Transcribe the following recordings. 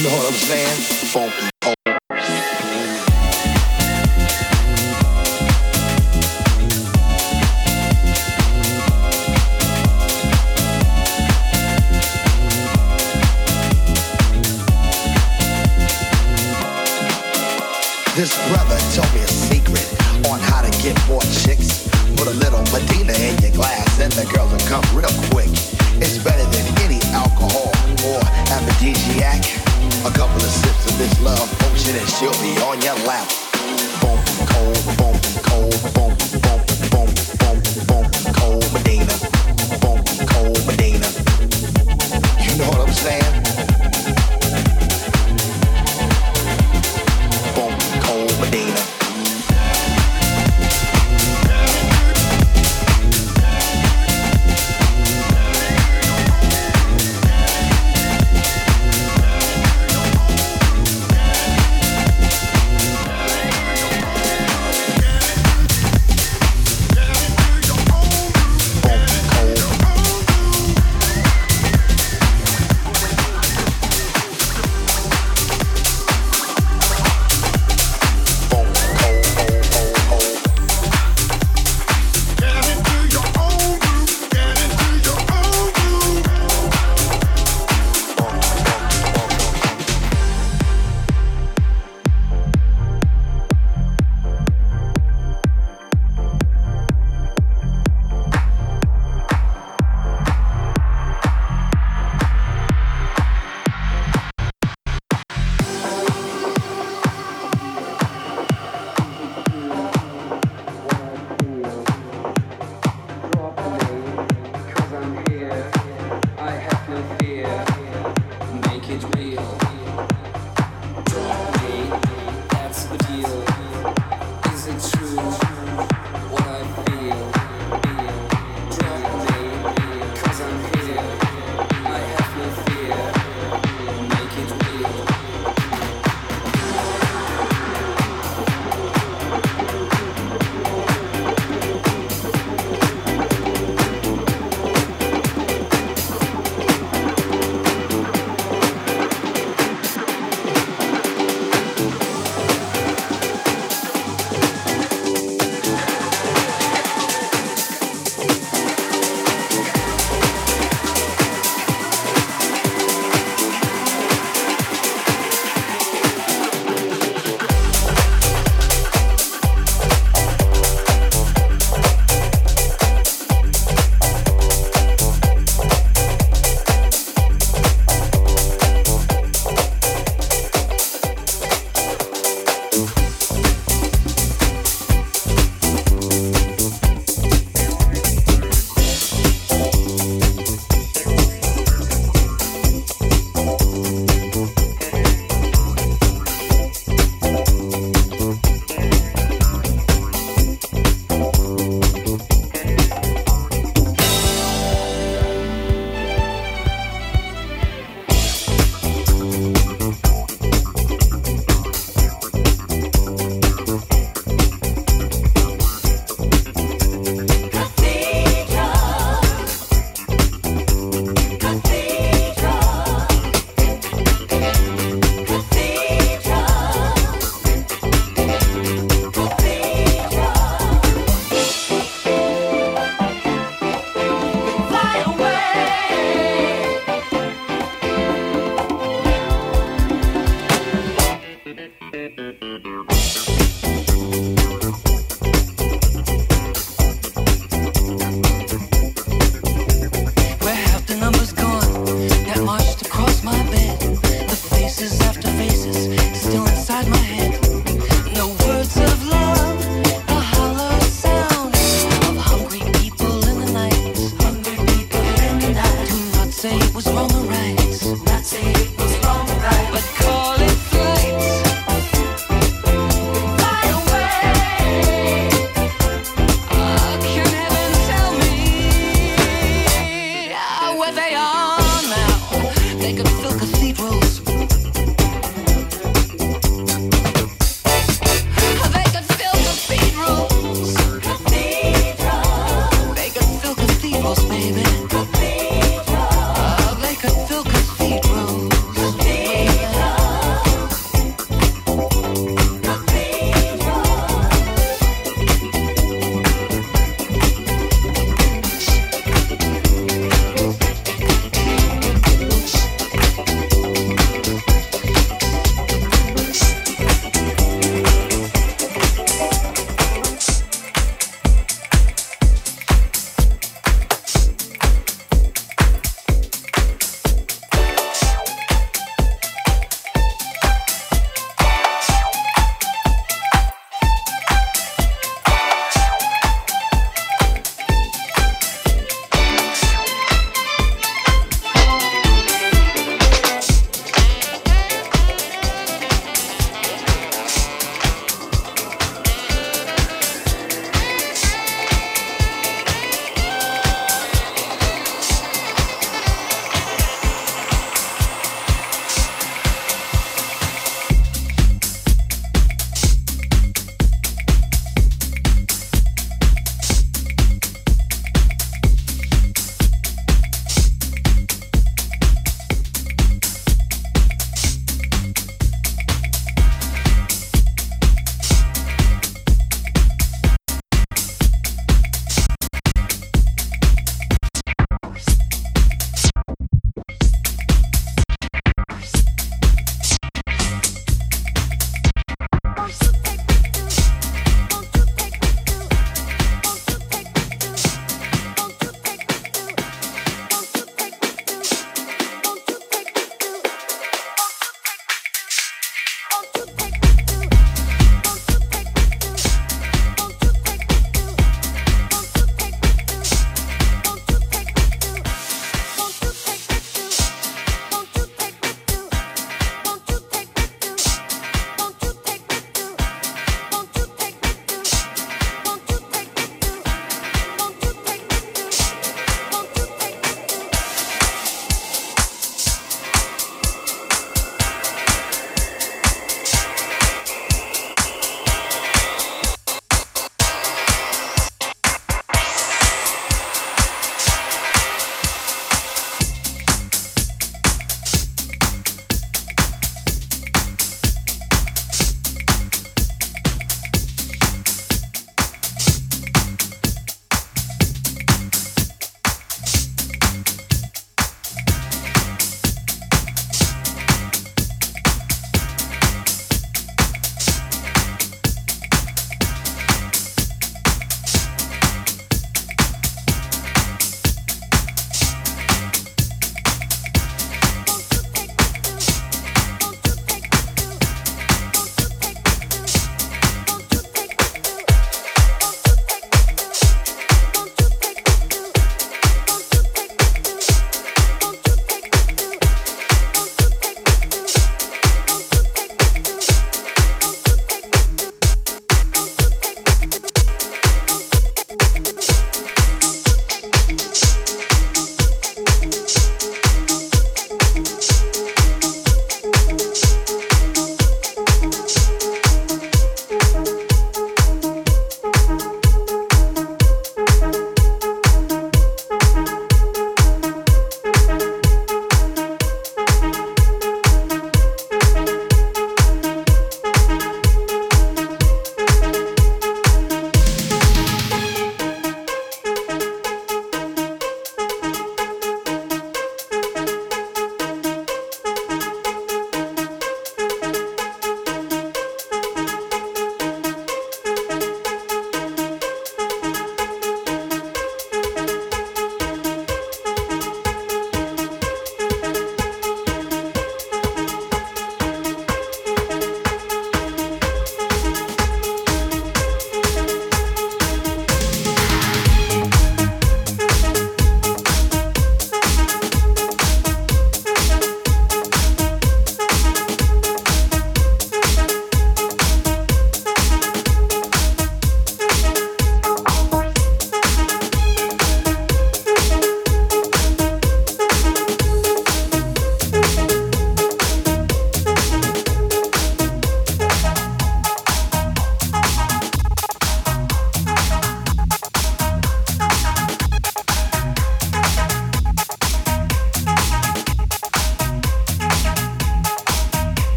You know what I'm saying? Funky. she'll be on your lap. Boom, cold, boom, cold, boom, boom.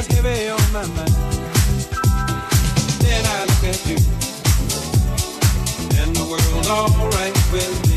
eyes give all my mind. Then I look at you, and the world's alright with me.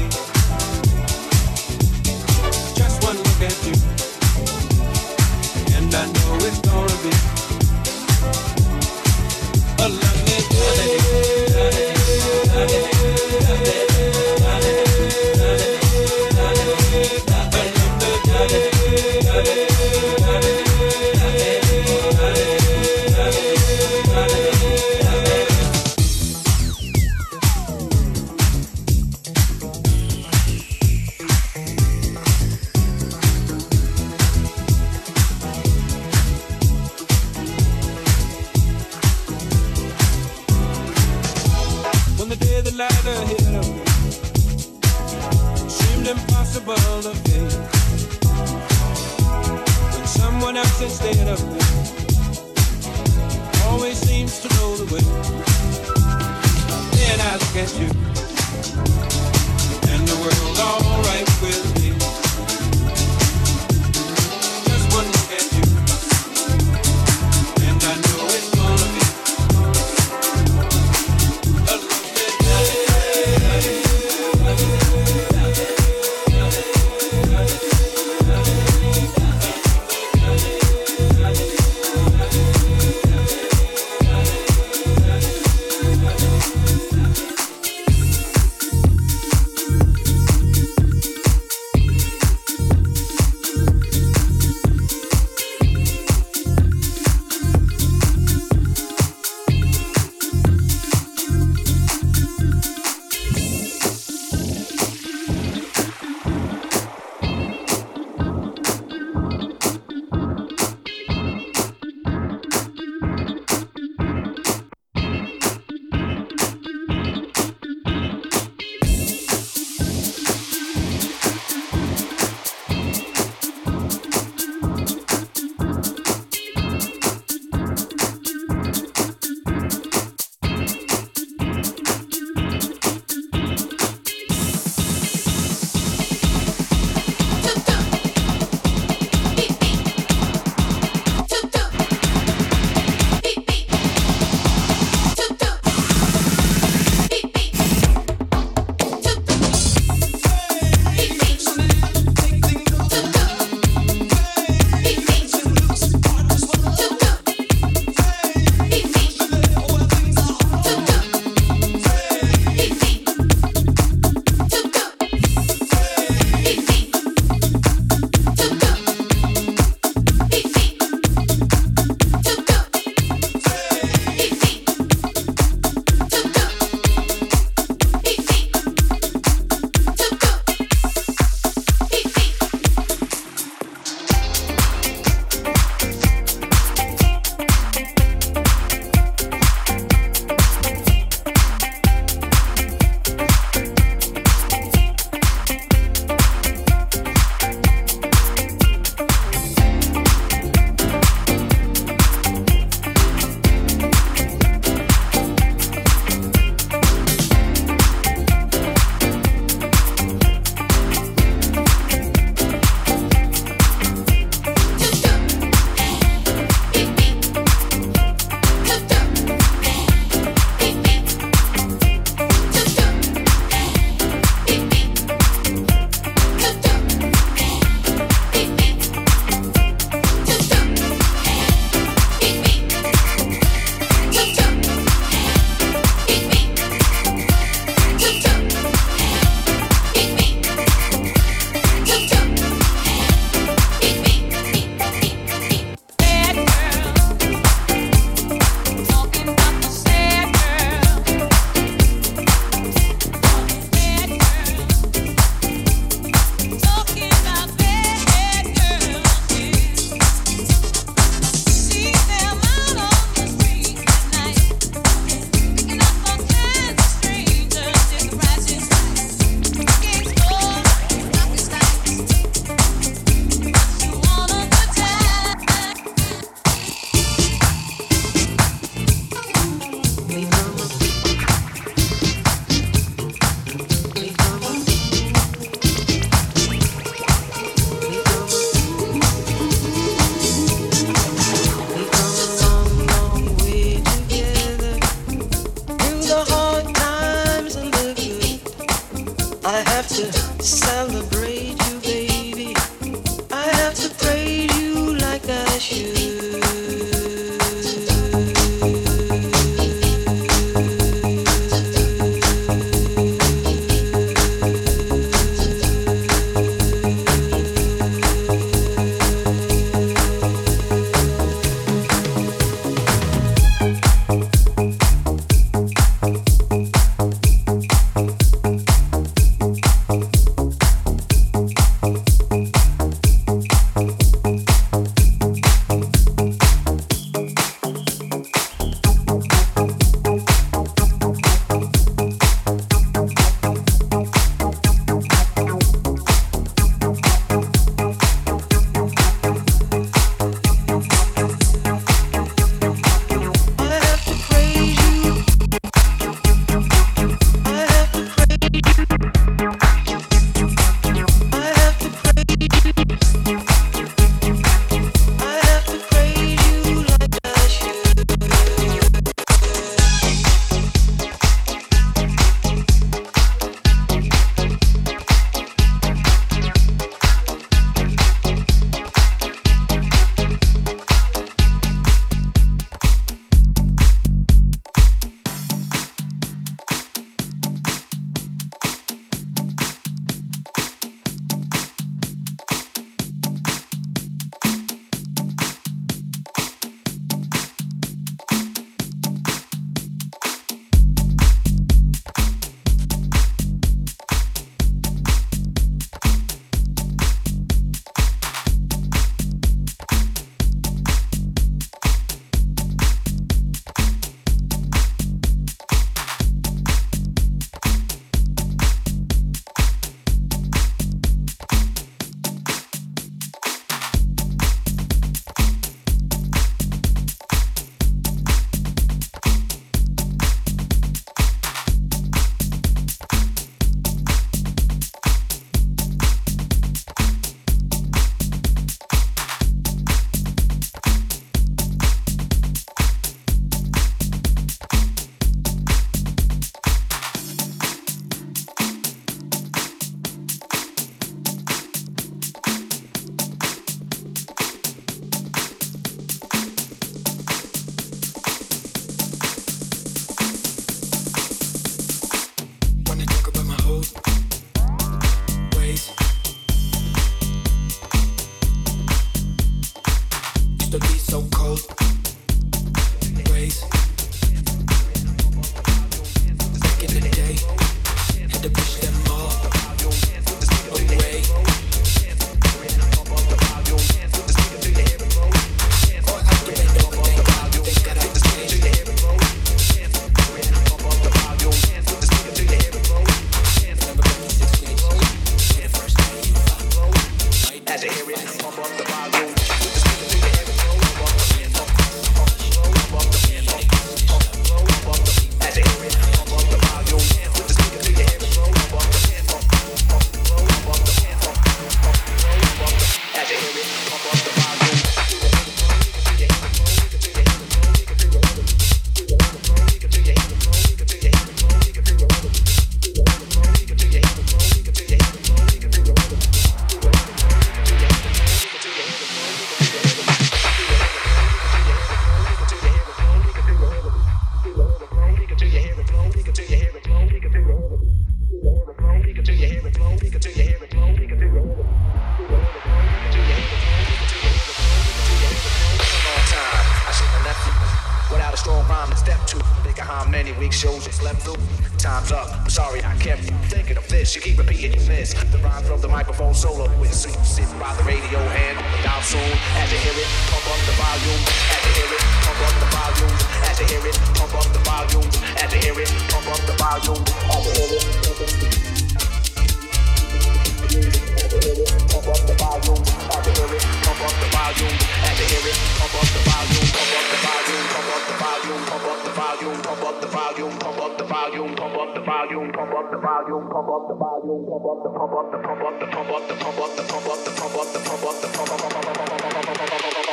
up the volume, pump up the volume, pump up the pump up the pump up the pump up the pump up the pump up the pump up the pump up the pump up the pump up the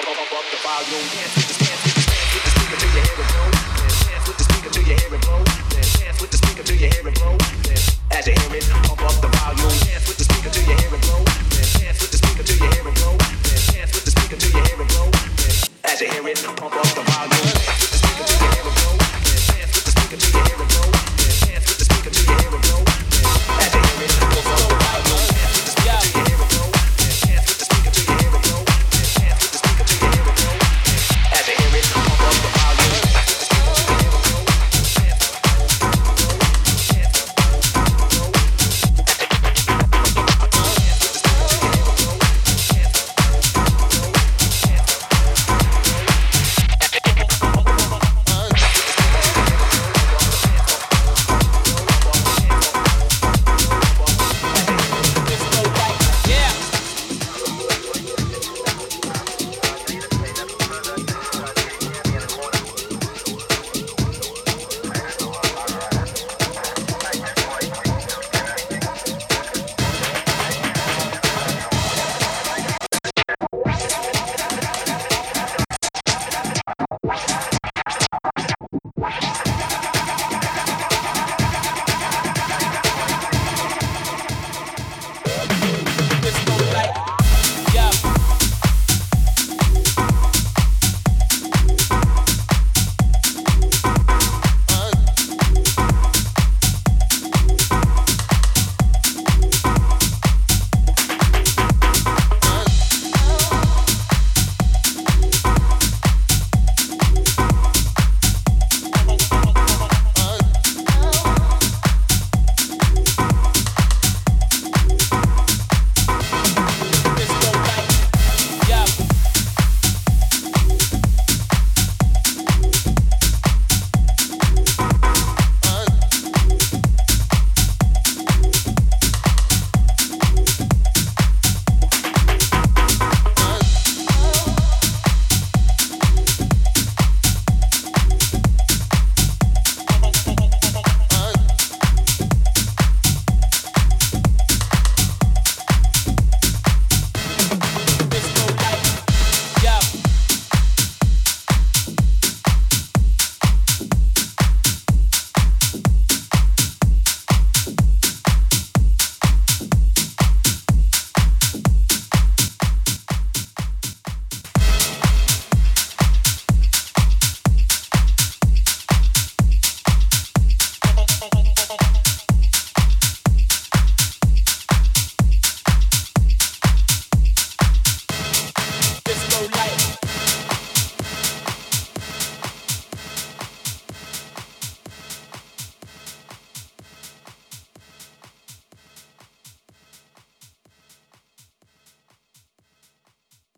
pump up the volume. Dance the dance with the As you hear it, pump up the volume. Pump up the volume. Dance with the speaker till you hear it blow. Dance with the speaker till you hear it blow. Until your hair will grow, as your hair is, it will grow.